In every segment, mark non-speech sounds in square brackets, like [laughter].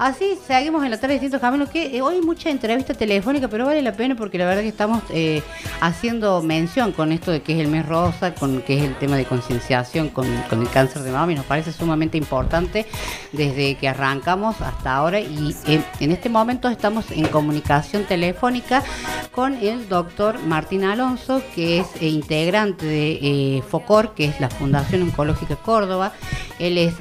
Así seguimos en la tarde de distintos caminos, que eh, hoy mucha entrevista telefónica, pero vale la pena porque la verdad que estamos eh, haciendo mención con esto de que es el mes rosa, con que es el tema de concienciación con, el cáncer de mama y nos parece sumamente importante desde que arrancamos hasta ahora y eh, en este momento estamos en comunicación telefónica con el doctor Martín Alonso, que es integrante de FOCOR, que es la Fundación Oncológica Córdoba. Él es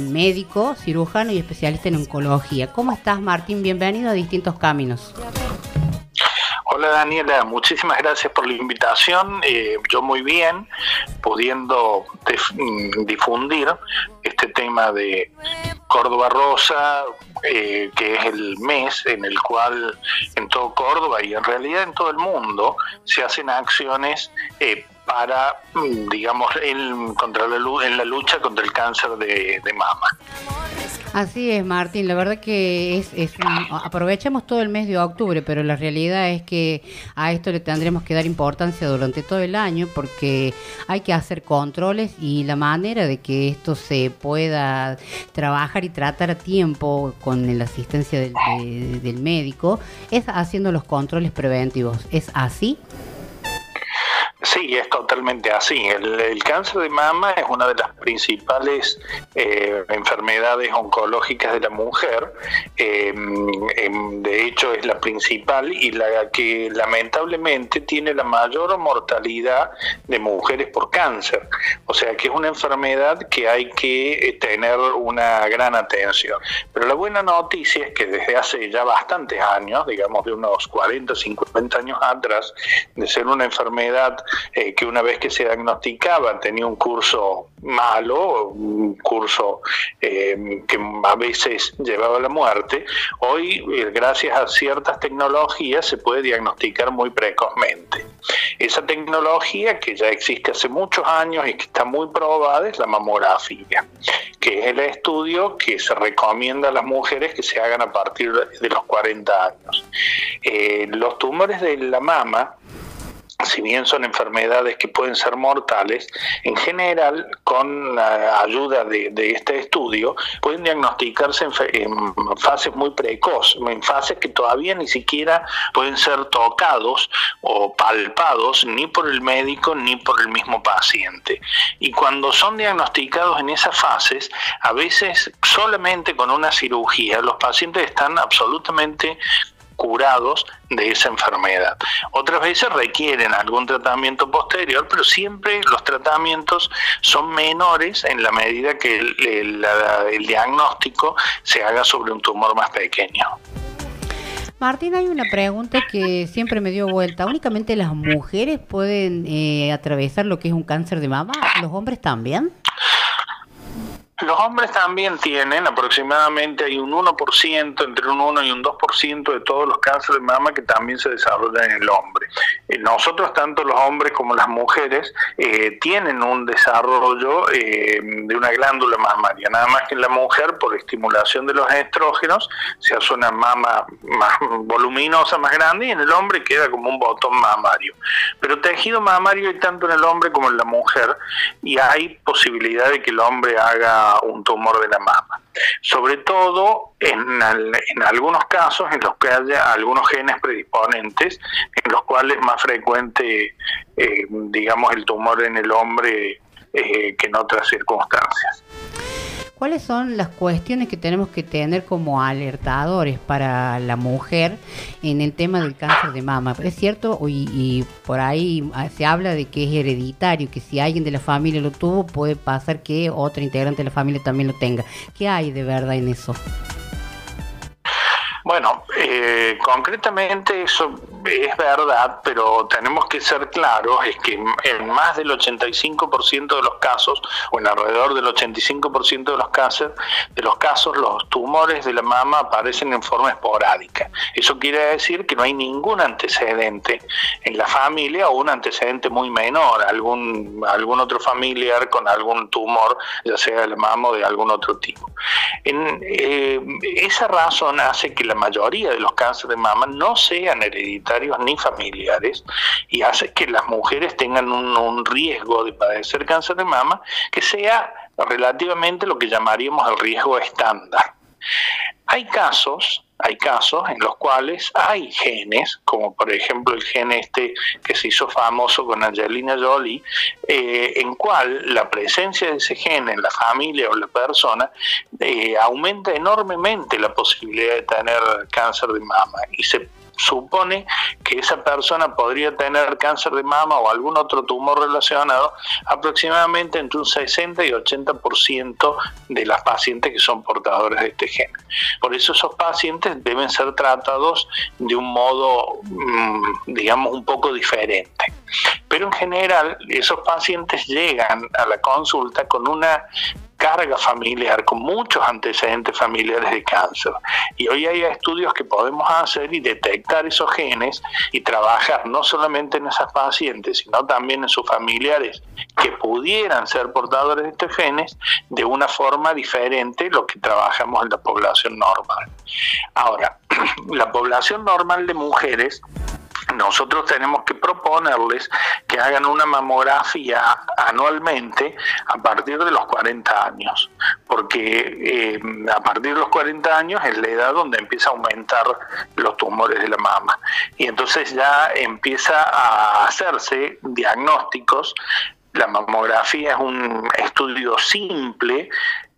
médico, cirujano y especialista en oncología ¿Cómo estás, Martín? Bienvenido a Distintos Caminos. Hola Daniela, muchísimas gracias por la invitación. Eh, yo muy bien, pudiendo mm, difundir este tema de Córdoba Rosa, eh, que es el mes en el cual en todo Córdoba y en realidad en todo el mundo se hacen acciones eh, para, mm, digamos, en, contra la, en la lucha contra el cáncer de, de mama. Así es, Martín. La verdad que es, es aprovechamos todo el mes de octubre, pero la realidad es que a esto le tendremos que dar importancia durante todo el año porque hay que hacer controles y la manera de que esto se pueda trabajar y tratar a tiempo con la asistencia del, del médico es haciendo los controles preventivos. ¿Es así? Sí, es totalmente así. El, cáncer de mama es una de las principales eh, enfermedades oncológicas de la mujer. Em, em, de hecho, es la principal y la que lamentablemente tiene la mayor mortalidad de mujeres por cáncer. O sea que es una enfermedad que hay que eh, tener una gran atención. Pero la buena noticia es que desde hace ya bastantes años, digamos de unos 40, 50 años atrás, de ser una enfermedad eh, que una vez que se diagnosticaba tenía un curso malo, un curso eh, que a veces llevaba a la muerte, hoy eh, gracias a ciertas tecnologías se puede diagnosticar muy precozmente. Esa tecnología que ya existe hace muchos años y que está muy probada es la mamografía, que es el estudio que se recomienda a las mujeres que se hagan a partir de los 40 años. los tumores de la mama si bien son enfermedades que pueden ser mortales, en general, con la ayuda de, este estudio, pueden diagnosticarse en, fases muy precoces, en fases que todavía ni siquiera pueden ser tocados o palpados ni por el médico ni por el mismo paciente. Y cuando son diagnosticados en esas fases, a veces solamente con una cirugía, los pacientes están absolutamente curados de esa enfermedad. Otras veces requieren algún tratamiento posterior, pero siempre los tratamientos son menores en la medida que el, diagnóstico se haga sobre un tumor más pequeño. Martín, hay una pregunta que siempre me dio vuelta. ¿Únicamente las mujeres pueden eh, atravesar lo que es un cáncer de mama? ¿Los hombres también? Los hombres también tienen aproximadamente hay un 1%, entre un 1 y un 2% de todos los cánceres de mama que también se desarrollan en el hombre. Eh, nosotros, tanto los hombres como las mujeres, eh, tienen un desarrollo eh, de una glándula mamaria, nada más que en la mujer, por estimulación de los estrógenos, se hace una mama más voluminosa, más grande, y en el hombre queda como un botón mamario. Pero tejido mamario hay tanto en el hombre como en la mujer, y hay posibilidad de que el hombre haga un tumor de la mama. Sobre todo en, algunos casos en los que haya algunos genes predisponentes, en los cuales es más frecuente, eh, digamos, el tumor en el hombre eh, que en otras circunstancias. ¿Cuáles son las cuestiones que tenemos que tener como alertadores para la mujer en el tema del cáncer de mama? Es cierto, y, por ahí ah, se habla de que es hereditario, que si alguien de la familia lo tuvo, puede pasar que otra integrante de la familia también lo tenga. ¿Qué hay de verdad en eso? Bueno, eh, concretamente eso es verdad, pero tenemos que ser claros, es que en más del 85% de los casos, o en alrededor del 85% de los casos, de los casos, los tumores de la mama aparecen en forma esporádica. Eso quiere decir que no hay ningún antecedente en la familia o un antecedente muy menor, algún, algún otro familiar con algún tumor, ya sea de la mama o de algún otro tipo. En, eh, esa razón hace que la mayoría de los cánceres de mama no sean hereditarios ni familiares y hace que las mujeres tengan un, riesgo de padecer cáncer de mama que sea relativamente lo que llamaríamos el riesgo estándar. Hay casos hay casos en los cuales hay genes, como por ejemplo el gen este que se hizo famoso con Angelina Jolie, eh, en cual la presencia de ese gen en la familia o la persona eh, aumenta enormemente la posibilidad de tener cáncer de mama y se supone que esa persona podría tener cáncer de mama o algún otro tumor relacionado aproximadamente entre un 60 y 80% de las pacientes que son portadores de este gen. Por eso esos pacientes deben ser tratados de un modo, mm, digamos, un poco diferente. Pero en general esos pacientes llegan a la consulta con una carga familiar, con muchos antecedentes familiares de cáncer. Y hoy hay estudios que podemos hacer y detectar esos genes y trabajar no solamente en esas pacientes, sino también en sus familiares que pudieran ser portadores de estos genes de una forma diferente lo que trabajamos en la población normal. Ahora, [clears throat] la población normal de mujeres nosotros tenemos que proponerles que hagan una mamografía anualmente a partir de los 40 años, porque eh, a partir de los 40 años es la edad donde empieza a aumentar los tumores de la mama. Y entonces ya empieza a hacerse diagnósticos la mamografía es un estudio simple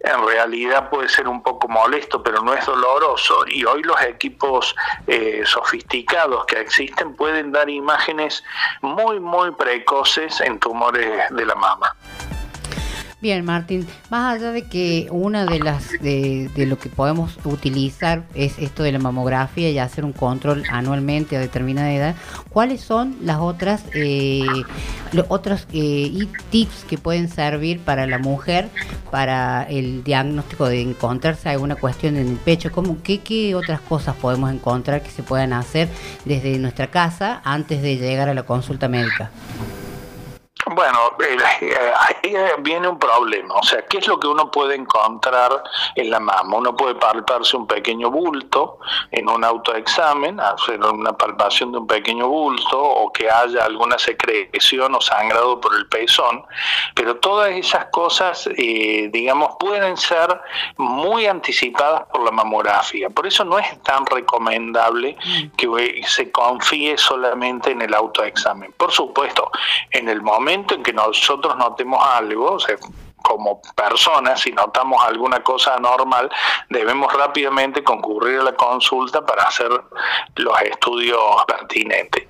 en realidad puede ser un poco molesto, pero no es doloroso. Y hoy los equipos eh, sofisticados que existen pueden dar imágenes muy, muy precoces en tumores de la mama. Bien, Martín, más allá de que una de las de, lo que podemos utilizar es esto de la mamografía y hacer un control anualmente a determinada edad, ¿cuáles son las otras eh, los otros eh, tips que pueden servir para la mujer para el diagnóstico de encontrarse alguna cuestión en el pecho? ¿Cómo, qué, ¿Qué otras cosas podemos encontrar que se puedan hacer desde nuestra casa antes de llegar a la consulta médica? Bueno, ahí viene un problema. O sea, ¿qué es lo que uno puede encontrar en la mama? Uno puede palparse un pequeño bulto en un autoexamen, hacer una palpación de un pequeño bulto o que haya alguna secreción o sangrado por el pezón, pero todas esas cosas, eh, digamos, pueden ser muy anticipadas por la mamografía. Por eso no es tan recomendable que se confíe solamente en el autoexamen. Por supuesto, en el momento en que nosotros notemos algo, o sea, como personas, si notamos alguna cosa anormal, debemos rápidamente concurrir a la consulta para hacer los estudios pertinentes.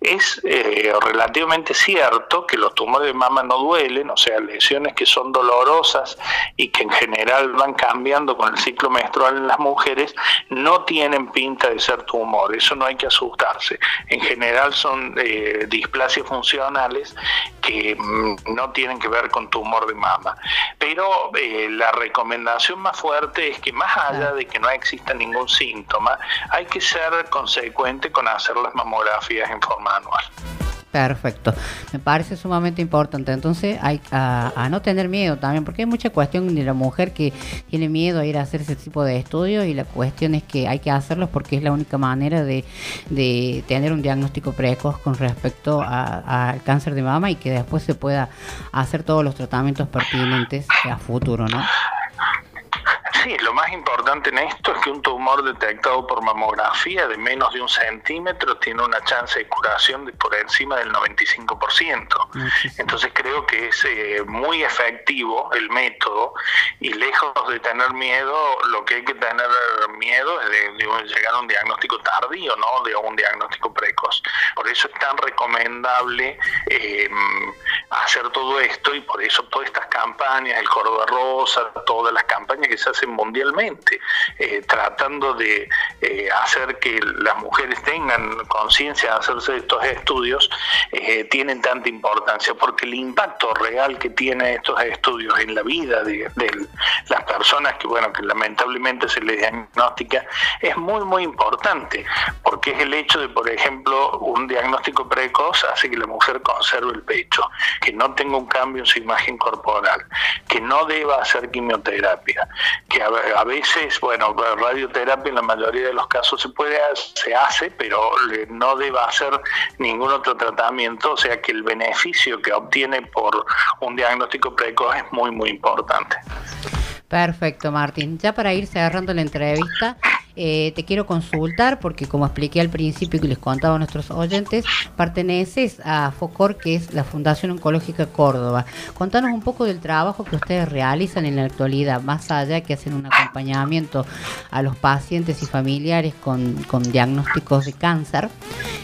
Es eh, relativamente cierto que los tumores de mama no duelen, o sea, lesiones que son dolorosas y que en general van cambiando con el ciclo menstrual en las mujeres, no tienen pinta de ser tumor, eso no hay que asustarse. En general son eh, displasias funcionales que mm, no tienen que ver con tumor de mama. Pero eh, la recomendación más fuerte es que más allá de que no exista ningún síntoma, hay que ser consecuente con hacer las mamografías en forma anual. Perfecto, me parece sumamente importante. Entonces, hay a, no tener miedo también, porque hay mucha cuestión de la mujer que tiene miedo a ir a hacer ese tipo de estudios y la cuestión es que hay que hacerlos porque es la única manera de, tener un diagnóstico precoz con respecto al cáncer de mama y que después se pueda hacer todos los tratamientos pertinentes a futuro, ¿no? Sí, lo más importante en esto es que un tumor detectado por mamografía de menos de un centímetro tiene una chance de curación de por encima del 95%. Entonces creo que es eh, muy efectivo el método y lejos de tener miedo, lo que hay que tener miedo es de, llegar a un diagnóstico tardío, ¿no? De un diagnóstico precoz. Por eso es tan recomendable eh, hacer todo esto y por eso todas estas campañas, el Córdoba Rosa, todas las campañas que se hacen mundialmente, eh, tratando de eh, hacer que las mujeres tengan conciencia de hacerse estos estudios, eh, tienen tanta importancia, porque el impacto real que tienen estos estudios en la vida de, las personas que, bueno, que lamentablemente se les diagnostica, es muy, muy importante, porque es el hecho de, por ejemplo, un diagnóstico precoz hace que la mujer conserve el pecho, que no tenga un cambio en su imagen corporal, que no deba hacer quimioterapia, que a, veces, bueno, radioterapia en la mayoría de los casos se puede se hace, pero no deba hacer ningún otro tratamiento, o sea que el beneficio que obtiene por un diagnóstico precoz es muy muy importante. Perfecto, Martín. Ya para ir cerrando la entrevista, eh, te quiero consultar porque como expliqué al principio que les contaba a nuestros oyentes, perteneces a FOCOR, que es la Fundación Oncológica Córdoba. Contanos un poco del trabajo que ustedes realizan en la actualidad, más allá que hacen un acompañamiento a los pacientes y familiares con, diagnósticos de cáncer,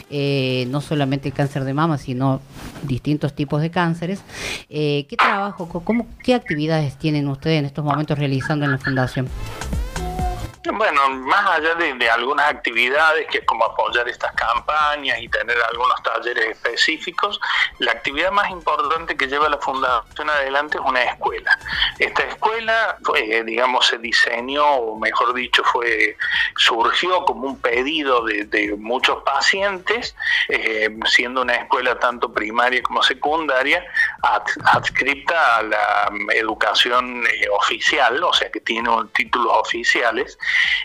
eh, no solamente el cáncer de mama, sino distintos tipos de cánceres. Eh, ¿Qué trabajo, cómo, qué actividades tienen ustedes en estos momentos realizando en la Fundación? Bueno, más allá de, algunas actividades que es como apoyar estas campañas y tener algunos talleres específicos, la actividad más importante que lleva la Fundación adelante es una escuela. Esta escuela, digamos, se diseñó, o mejor dicho, fue surgió como un pedido de, muchos pacientes, eh, siendo una escuela tanto primaria como secundaria, adscripta a la educación eh, oficial, o sea que tiene títulos oficiales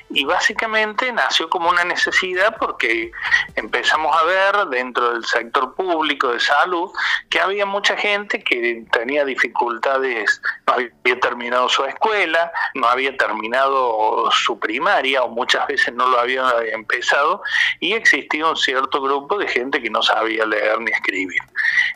y básicamente nació como una necesidad porque empezamos a ver dentro del sector público de salud que había mucha gente que tenía dificultades, no había terminado su escuela, no había terminado su primaria o muchas veces no lo había empezado y existía un cierto grupo de gente que no sabía leer ni escribir.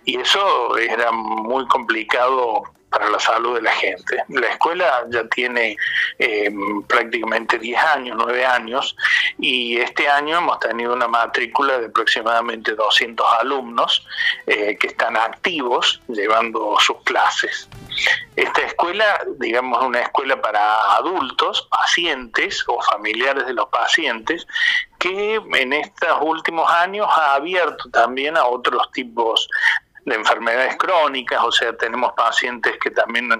Y eso era muy complicado para la salud de la gente. La escuela ya tiene eh, prácticamente 10 años, 9 años, y este año hemos tenido una matrícula de aproximadamente 200 alumnos eh, que están activos llevando sus clases. Esta escuela, digamos, una escuela para adultos, pacientes o familiares de los pacientes, que en estos últimos años ha abierto también a otros tipos de enfermedades crónicas, o sea, tenemos pacientes que también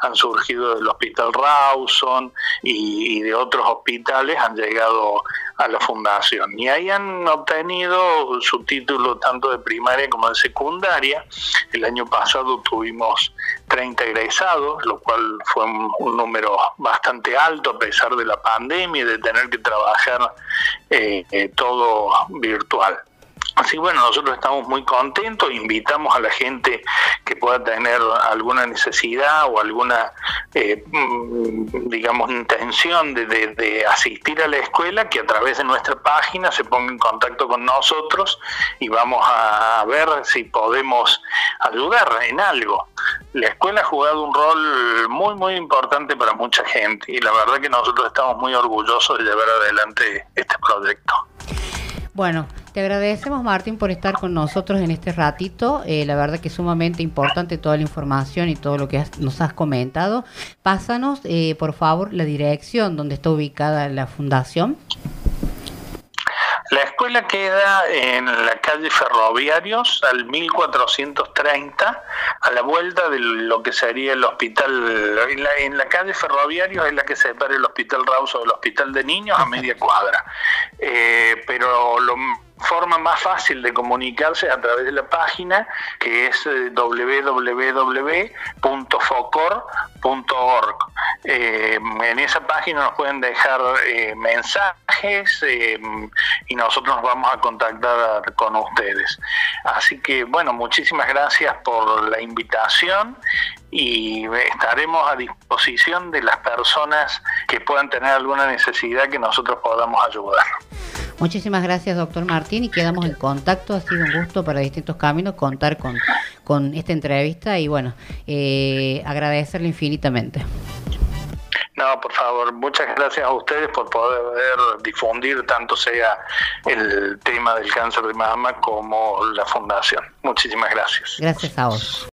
han surgido del Hospital Rawson y, de otros hospitales han llegado a la fundación y ahí han obtenido su título tanto de primaria como de secundaria. El año pasado tuvimos 30 egresados, lo cual fue un, número bastante alto a pesar de la pandemia y de tener que trabajar eh, eh, todo virtual. Así bueno, nosotros estamos muy contentos, invitamos a la gente que pueda tener alguna necesidad o alguna, eh, mm, digamos, intención de, asistir a la escuela, que a través de nuestra página se ponga en contacto con nosotros y vamos a ver si podemos ayudar en algo. La escuela ha jugado un rol muy, muy importante para mucha gente y la verdad que nosotros estamos muy orgullosos de llevar adelante este proyecto. Bueno, te agradecemos Martín por estar con nosotros en este ratito. Eh, la verdad que es sumamente importante toda la información y todo lo que nos has comentado. Pásanos, eh, por favor, la dirección donde está ubicada la fundación. La escuela queda en la calle Ferroviarios, al 1430, a la vuelta de lo que sería el hospital. En la, calle Ferroviarios es la que separa el Hospital Rauso del Hospital de Niños a media cuadra. Eh, pero lo forma más fácil de comunicarse a través de la página que es eh, www.focor.org. Eh, en esa página nos pueden dejar eh, mensajes y nosotros nos vamos a contactar con ustedes. Así que bueno, muchísimas gracias por la invitación y estaremos a disposición de las personas que puedan tener alguna necesidad que nosotros podamos ayudar. Muchísimas gracias, doctor Martín, y quedamos en contacto. Ha sido un gusto para distintos caminos contar con, con esta entrevista y bueno, eh, agradecerle infinitamente. No, por favor, muchas gracias a ustedes por poder difundir tanto sea el tema del cáncer de mama como la fundación. Muchísimas gracias. Gracias a vos.